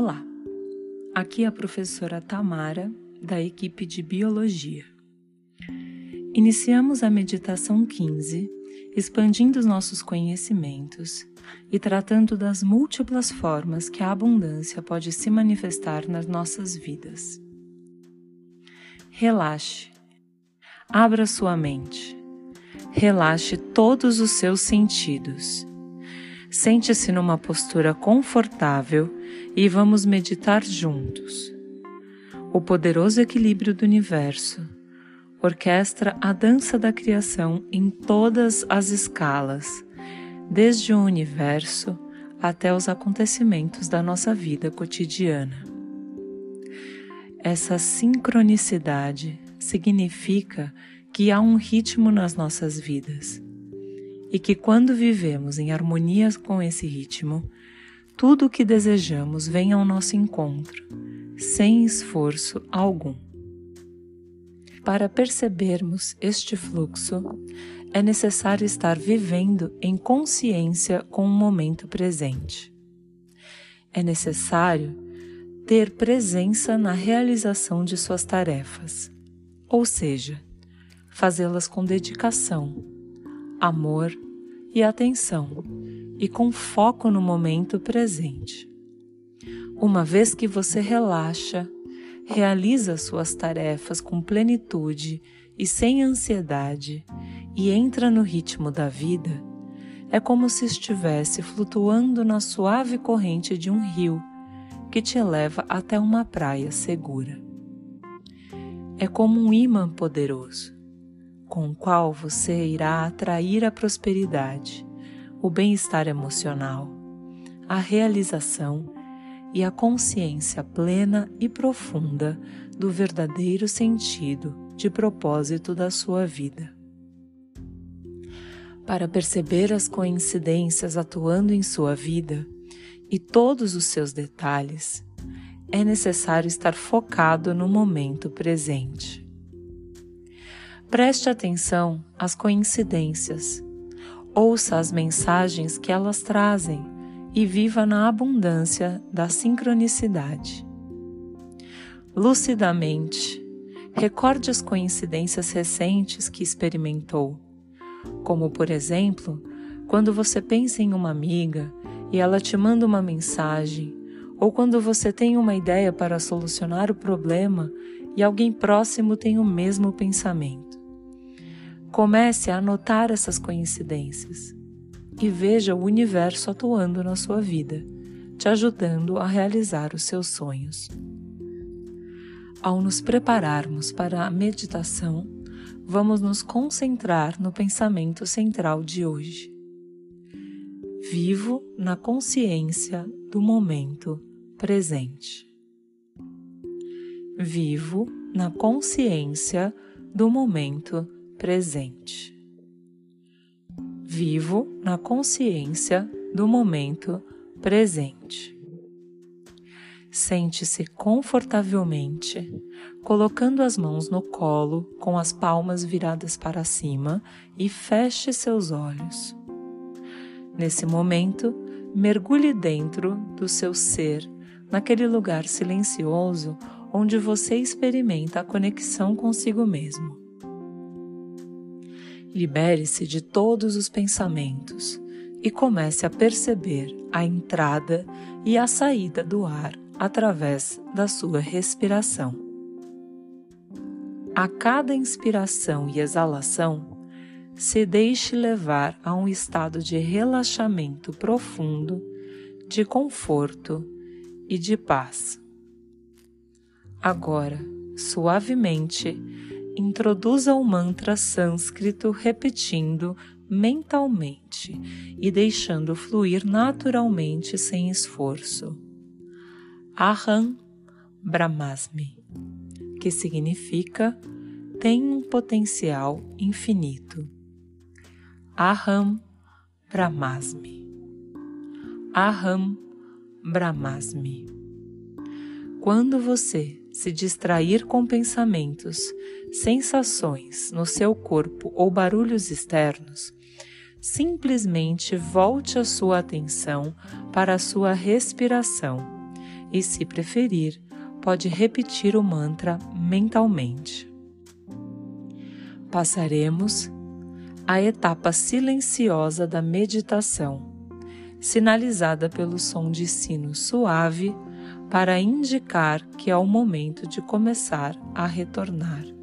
Olá, aqui é a professora Tamara, da equipe de Biologia. Iniciamos a meditação 15, expandindo os nossos conhecimentos e tratando das múltiplas formas que a abundância pode se manifestar nas nossas vidas. Relaxe, abra sua mente, relaxe todos os seus sentidos Sente-se numa postura confortável e vamos meditar juntos. O poderoso equilíbrio do universo orquestra a dança da criação em todas as escalas, desde o universo até os acontecimentos da nossa vida cotidiana. Essa sincronicidade significa que há um ritmo nas nossas vidas e que quando vivemos em harmonia com esse ritmo, tudo o que desejamos vem ao nosso encontro, sem esforço algum. Para percebermos este fluxo, é necessário estar vivendo em consciência com o momento presente. É necessário ter presença na realização de suas tarefas, ou seja, fazê-las com dedicação amor e atenção, e com foco no momento presente. Uma vez que você relaxa, realiza suas tarefas com plenitude e sem ansiedade e entra no ritmo da vida, é como se estivesse flutuando na suave corrente de um rio que te leva até uma praia segura. É como um imã poderoso com o qual você irá atrair a prosperidade, o bem-estar emocional, a realização e a consciência plena e profunda do verdadeiro sentido de propósito da sua vida. Para perceber as coincidências atuando em sua vida e todos os seus detalhes, é necessário estar focado no momento presente. Preste atenção às coincidências, ouça as mensagens que elas trazem e viva na abundância da sincronicidade. Lucidamente, recorde as coincidências recentes que experimentou, como, por exemplo, quando você pensa em uma amiga e ela te manda uma mensagem, ou quando você tem uma ideia para solucionar o problema e alguém próximo tem o mesmo pensamento. Comece a anotar essas coincidências e veja o universo atuando na sua vida, te ajudando a realizar os seus sonhos. Ao nos prepararmos para a meditação, vamos nos concentrar no pensamento central de hoje. Vivo na consciência do momento presente. Vivo na consciência do momento presente presente. Vivo na consciência do momento presente. Sente-se confortavelmente, colocando as mãos no colo com as palmas viradas para cima e feche seus olhos. Nesse momento, mergulhe dentro do seu ser, naquele lugar silencioso onde você experimenta a conexão consigo mesmo. Libere-se de todos os pensamentos e comece a perceber a entrada e a saída do ar através da sua respiração. A cada inspiração e exalação, se deixe levar a um estado de relaxamento profundo, de conforto e de paz. Agora, suavemente, introduza o mantra sânscrito repetindo mentalmente e deixando fluir naturalmente sem esforço. Aham Brahmasmi, que significa tem um potencial infinito. Aham Brahmasmi. Aham Brahmasmi. Quando você se distrair com pensamentos, sensações no seu corpo ou barulhos externos, simplesmente volte a sua atenção para a sua respiração e, se preferir, pode repetir o mantra mentalmente. Passaremos à etapa silenciosa da meditação, sinalizada pelo som de sino suave para indicar que é o momento de começar a retornar.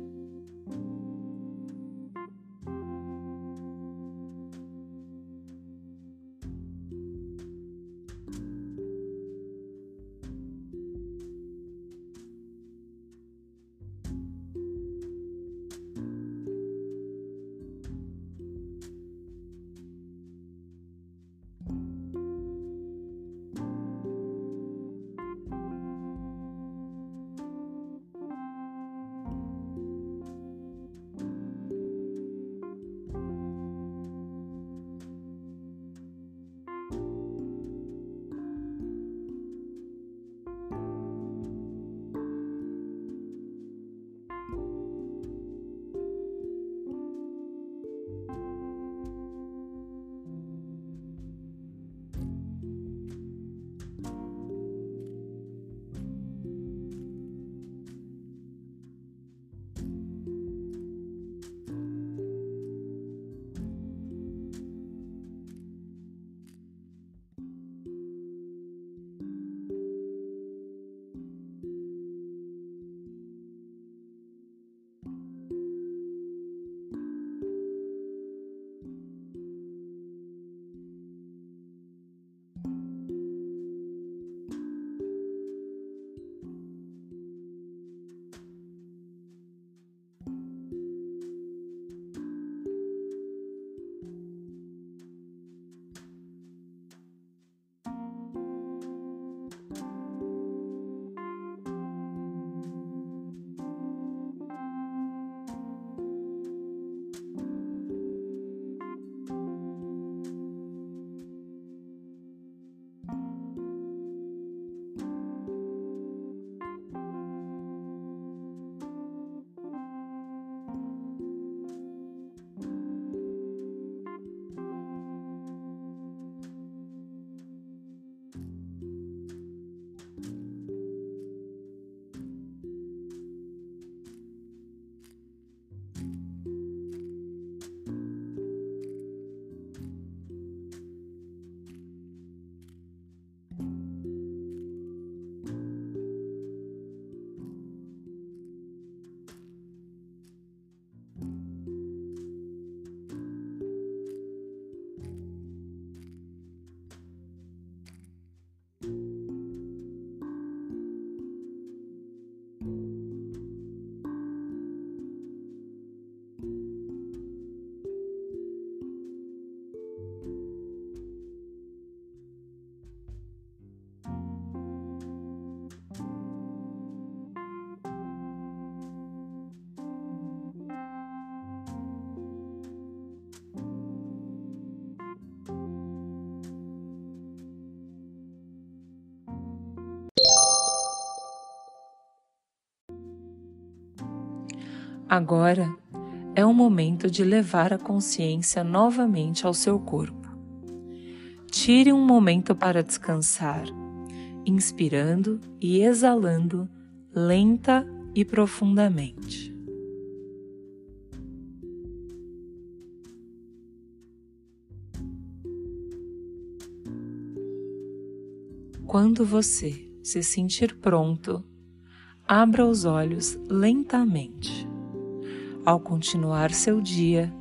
Agora é o momento de levar a consciência novamente ao seu corpo. Tire um momento para descansar, inspirando e exalando lenta e profundamente. Quando você se sentir pronto, abra os olhos lentamente. Ao continuar seu dia,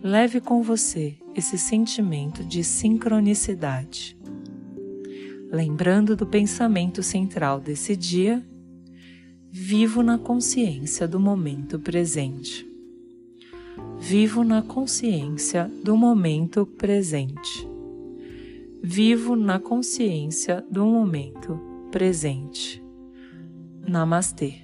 leve com você esse sentimento de sincronicidade. Lembrando do pensamento central desse dia, vivo na consciência do momento presente. Vivo na consciência do momento presente. Vivo na consciência do momento presente. Namastê.